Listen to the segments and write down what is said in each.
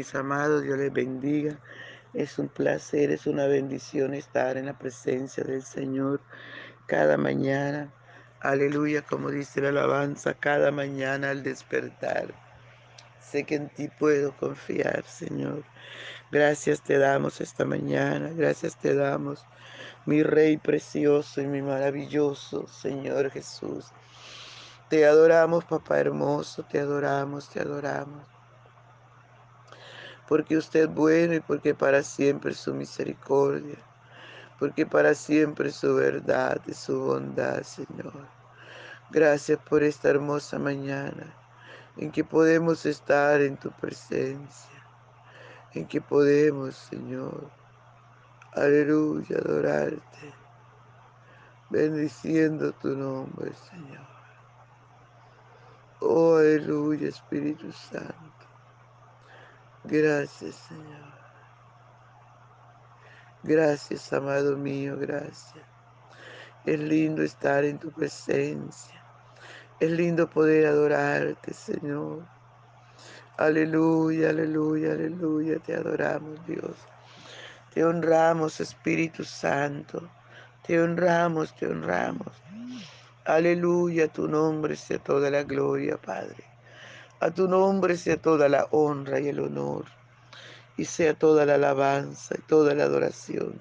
Mis amados, Dios les bendiga. Es un placer, es una bendición estar en la presencia del Señor cada mañana. Aleluya, como dice la alabanza, cada mañana al despertar. Sé que en ti puedo confiar, Señor. Gracias te damos esta mañana, gracias te damos, mi Rey precioso y mi maravilloso Señor Jesús. Te adoramos, papá hermoso, te adoramos, te adoramos. Porque usted es bueno y porque para siempre su misericordia, porque para siempre su verdad y su bondad, Señor. Gracias por esta hermosa mañana en que podemos estar en tu presencia, en que podemos, Señor, aleluya, adorarte, bendiciendo tu nombre, Señor. Oh, aleluya, Espíritu Santo. Gracias, Señor. Gracias, amado mío, gracias. Es lindo estar en tu presencia. Es lindo poder adorarte, Señor. Aleluya, aleluya, aleluya. Te adoramos, Dios. Te honramos, Espíritu Santo. Te honramos, te honramos. Aleluya, tu nombre sea toda la gloria, Padre. A tu nombre sea toda la honra y el honor. Y sea toda la alabanza y toda la adoración.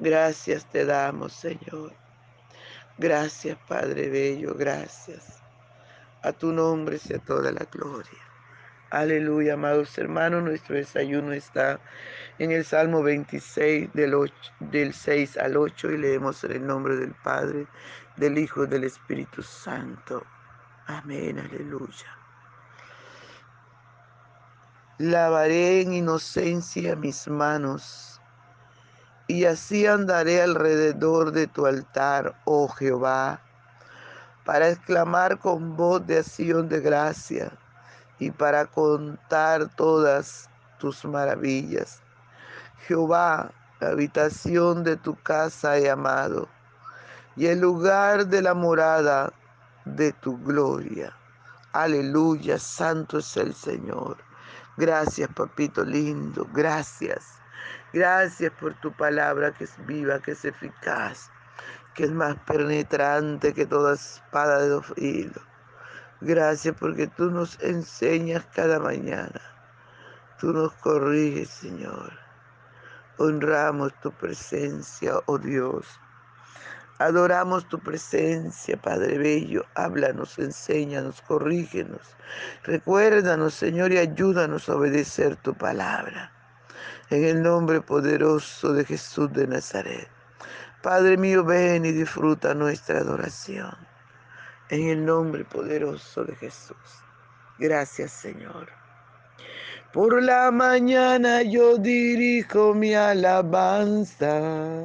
Gracias te damos, Señor. Gracias, Padre Bello, gracias. A tu nombre sea toda la gloria. Aleluya, amados hermanos, nuestro desayuno está en el Salmo 26 del, del 6 al 8 y leemos en el nombre del Padre, del Hijo y del Espíritu Santo. Amén, aleluya. Lavaré en inocencia mis manos y así andaré alrededor de tu altar, oh Jehová, para exclamar con voz de acción de gracia y para contar todas tus maravillas. Jehová, la habitación de tu casa he amado, y el lugar de la morada de tu gloria. Aleluya, santo es el Señor. Gracias, papito lindo, gracias. Gracias por tu palabra que es viva, que es eficaz, que es más penetrante que toda espada de dos hilos Gracias porque tú nos enseñas cada mañana. Tú nos corriges, Señor. Honramos tu presencia, oh Dios. Adoramos tu presencia, Padre Bello. Háblanos, enséñanos, corrígenos. Recuérdanos, Señor, y ayúdanos a obedecer tu palabra. En el nombre poderoso de Jesús de Nazaret. Padre mío, ven y disfruta nuestra adoración en el nombre poderoso de Jesús. Gracias Señor. Por la mañana yo dirijo mi alabanza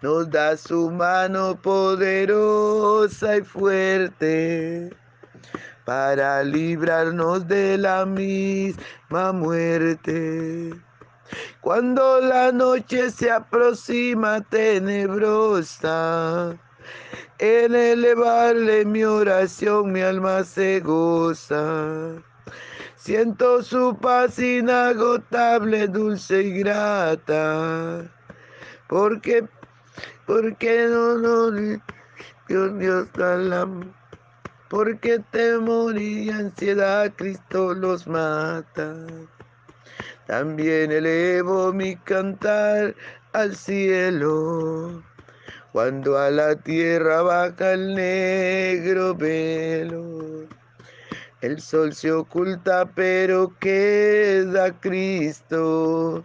Nos da su mano poderosa y fuerte para librarnos de la misma muerte. Cuando la noche se aproxima tenebrosa, en elevarle mi oración mi alma se goza. Siento su paz inagotable, dulce y grata. Porque, porque no, Dios, Dios, la, porque temor y ansiedad Cristo los mata. También elevo mi cantar al cielo cuando a la tierra baja el negro velo. El sol se oculta, pero queda Cristo,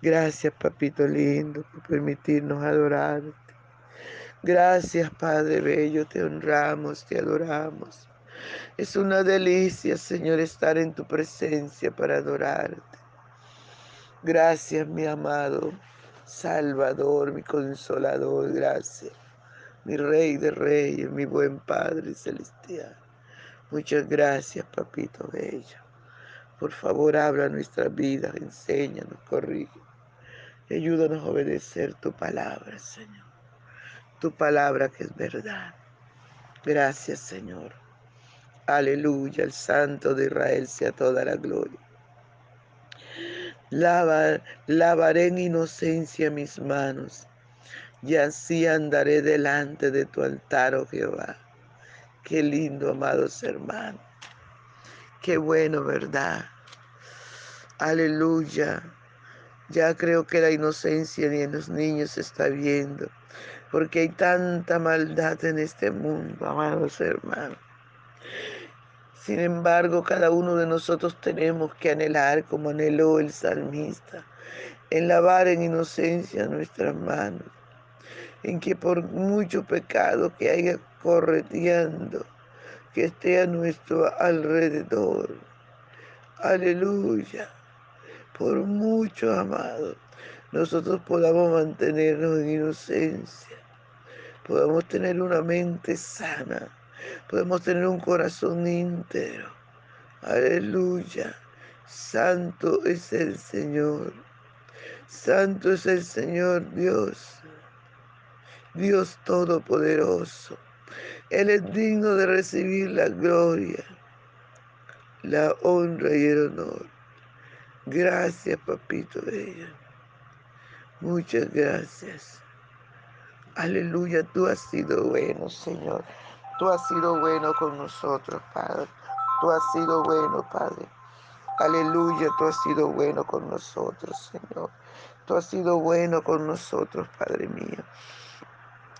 Gracias, Papito lindo, por permitirnos adorarte. Gracias, Padre Bello, te honramos, te adoramos. Es una delicia, Señor, estar en tu presencia para adorarte. Gracias, mi amado Salvador, mi consolador, gracias. Mi Rey de Reyes, mi buen Padre Celestial. Muchas gracias, papito bello. Por favor, habla nuestra vida, enséñanos, corrige. Ayúdanos a obedecer tu palabra, Señor. Tu palabra que es verdad. Gracias, Señor. Aleluya, el Santo de Israel sea toda la gloria. Lava, lavaré en inocencia mis manos, y así andaré delante de tu altar, oh Jehová Qué lindo, amados hermanos. Qué bueno, ¿verdad? Aleluya. Ya creo que la inocencia ni en los niños se está viendo, porque hay tanta maldad en este mundo, amados hermanos. Sin embargo, cada uno de nosotros tenemos que anhelar, como anheló el salmista, en lavar en inocencia nuestras manos, en que por mucho pecado que haya correteando que esté a nuestro alrededor. Aleluya. Por mucho, amado, nosotros podamos mantenernos en inocencia, podamos tener una mente sana, podemos tener un corazón íntegro. Aleluya. Santo es el Señor. Santo es el Señor Dios. Dios Todopoderoso. Él es digno de recibir la gloria, la honra y el honor. Gracias, papito bello. Muchas gracias. Aleluya, tú has sido bueno, Señor. Tú has sido bueno con nosotros, Padre. Tú has sido bueno, Padre. Aleluya, tú has sido bueno con nosotros, Señor. Tú has sido bueno con nosotros, Padre mío.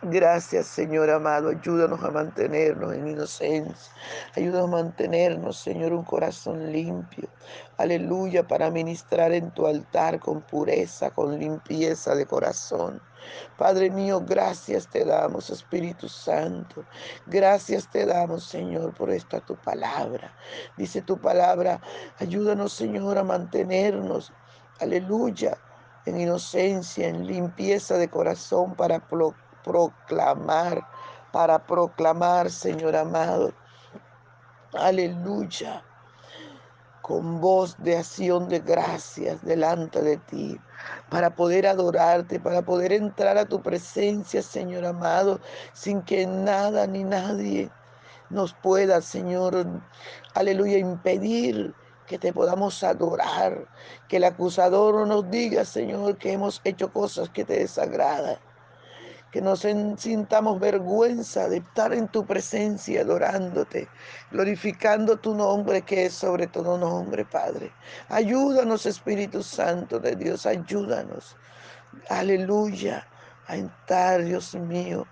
Gracias, Señor amado. Ayúdanos a mantenernos en inocencia. Ayúdanos a mantenernos, Señor, un corazón limpio. Aleluya, para ministrar en tu altar con pureza, con limpieza de corazón. Padre mío, gracias te damos, Espíritu Santo. Gracias te damos, Señor, por esta tu palabra. Dice tu palabra, ayúdanos, Señor, a mantenernos. Aleluya, en inocencia, en limpieza de corazón para proclamar, para proclamar, Señor amado. Aleluya. Con voz de acción de gracias delante de ti, para poder adorarte, para poder entrar a tu presencia, Señor amado, sin que nada ni nadie nos pueda, Señor, aleluya, impedir que te podamos adorar, que el acusador no nos diga, Señor, que hemos hecho cosas que te desagradan, que nos sintamos vergüenza de estar en tu presencia adorándote, glorificando tu nombre que es sobre todo nombre, Padre. Ayúdanos, Espíritu Santo de Dios, ayúdanos. Aleluya, a entrar, Dios mío,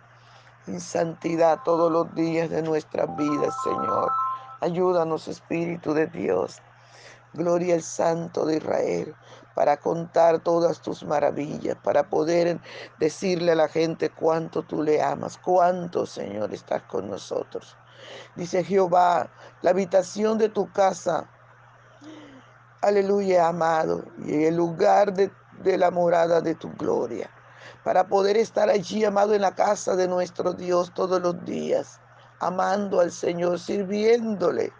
en santidad todos los días de nuestras vidas, Señor. Ayúdanos, Espíritu de Dios. Gloria al Santo de Israel, para contar todas tus maravillas, para poder decirle a la gente cuánto tú le amas, cuánto, Señor, estás con nosotros. Dice Jehová, la habitación de tu casa, aleluya, amado, y el lugar de, de la morada de tu gloria, para poder estar allí, amado, en la casa de nuestro Dios todos los días, amando al Señor, sirviéndole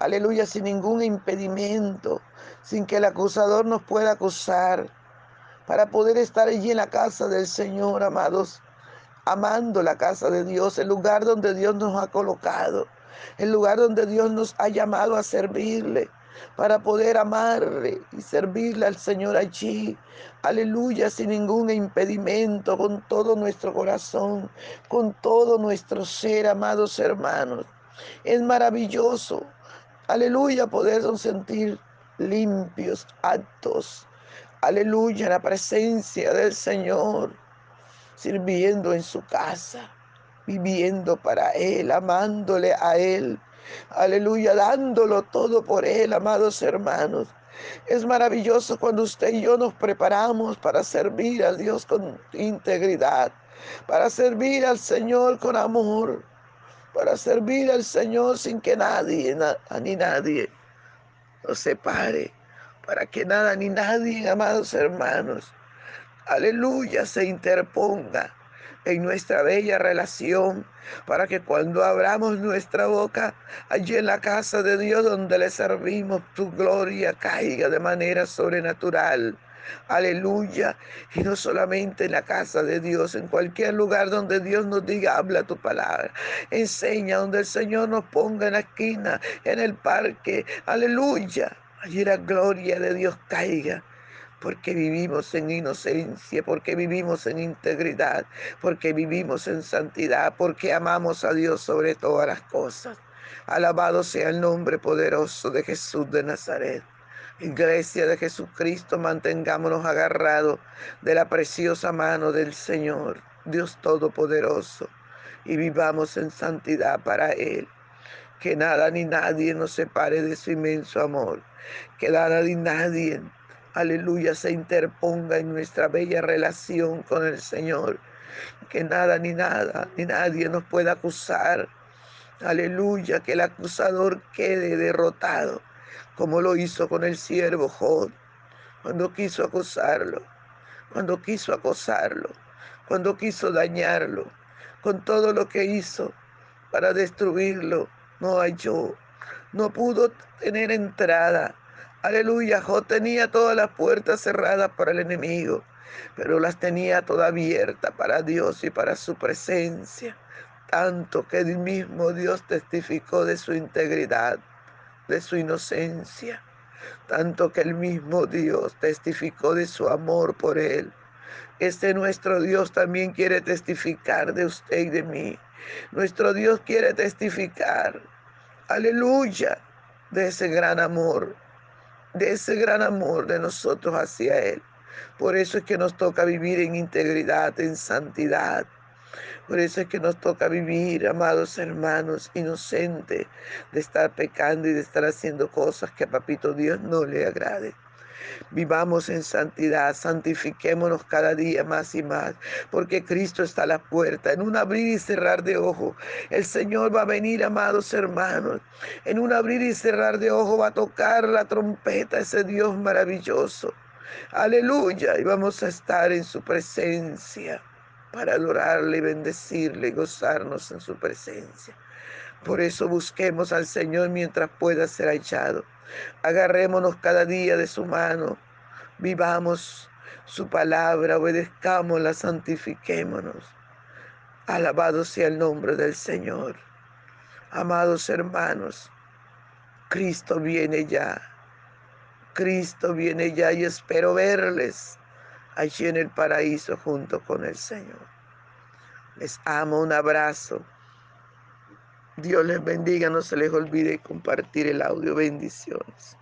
aleluya, sin ningún impedimento, sin que el acusador nos pueda acusar, para poder estar allí en la casa del Señor, amados, amando la casa de Dios, el lugar donde Dios nos ha colocado, el lugar donde Dios nos ha llamado a servirle, para poder amarle y servirle al Señor allí. Aleluya, sin ningún impedimento, con todo nuestro corazón, con todo nuestro ser, amados hermanos. Es maravilloso Aleluya, poder sentir limpios, actos. Aleluya, la presencia del Señor, sirviendo en su casa, viviendo para Él, amándole a Él. Aleluya, dándolo todo por Él, amados hermanos. Es maravilloso cuando usted y yo nos preparamos para servir a Dios con integridad, para servir al Señor con amor, para servir al Señor sin que nadie ni nadie nos separe, para que nada ni nadie, amados hermanos, aleluya, se interponga en nuestra bella relación, para que cuando abramos nuestra boca allí en la casa de Dios donde le servimos, tu gloria caiga de manera sobrenatural Aleluya. Y no solamente en la casa de Dios, en cualquier lugar donde Dios nos diga, habla tu palabra. Enseña donde el Señor nos ponga en la esquina, en el parque. Aleluya. Allí la gloria de Dios caiga porque vivimos en inocencia, porque vivimos en integridad, porque vivimos en santidad, porque amamos a Dios sobre todas las cosas. Alabado sea el nombre poderoso de Jesús de Nazaret. Iglesia de Jesucristo, mantengámonos agarrados de la preciosa mano del Señor, Dios Todopoderoso, y vivamos en santidad para Él. Que nada ni nadie nos separe de su inmenso amor. Que nada ni nadie, aleluya, se interponga en nuestra bella relación con el Señor. Que nada ni nada ni nadie nos pueda acusar. Aleluya, que el acusador quede derrotado como lo hizo con el siervo Job, cuando quiso acosarlo, cuando quiso acosarlo, cuando quiso dañarlo, con todo lo que hizo para destruirlo, no halló, no pudo tener entrada. Aleluya, Job tenía todas las puertas cerradas para el enemigo, pero las tenía todas abiertas para Dios y para su presencia, tanto que el mismo Dios testificó de su integridad de su inocencia, tanto que el mismo Dios testificó de su amor por él. Este nuestro Dios también quiere testificar de usted y de mí. Nuestro Dios quiere testificar, aleluya, de ese gran amor, de ese gran amor de nosotros hacia Él. Por eso es que nos toca vivir en integridad, en santidad, por eso es que nos toca vivir, amados hermanos, inocentes de estar pecando y de estar haciendo cosas que a Papito Dios no le agrade. Vivamos en santidad, santifiquémonos cada día más y más, porque Cristo está a la puerta. En un abrir y cerrar de ojo, el Señor va a venir, amados hermanos. En un abrir y cerrar de ojo va a tocar la trompeta ese Dios maravilloso. Aleluya, y vamos a estar en su presencia para adorarle, bendecirle gozarnos en su presencia. Por eso busquemos al Señor mientras pueda ser hallado. Agarrémonos cada día de su mano. Vivamos su palabra, obedezcámosla, santifiquémonos. Alabado sea el nombre del Señor. Amados hermanos, Cristo viene ya. Cristo viene ya y espero verles allí en el paraíso junto con el Señor. Les amo, un abrazo. Dios les bendiga, no se les olvide compartir el audio. Bendiciones.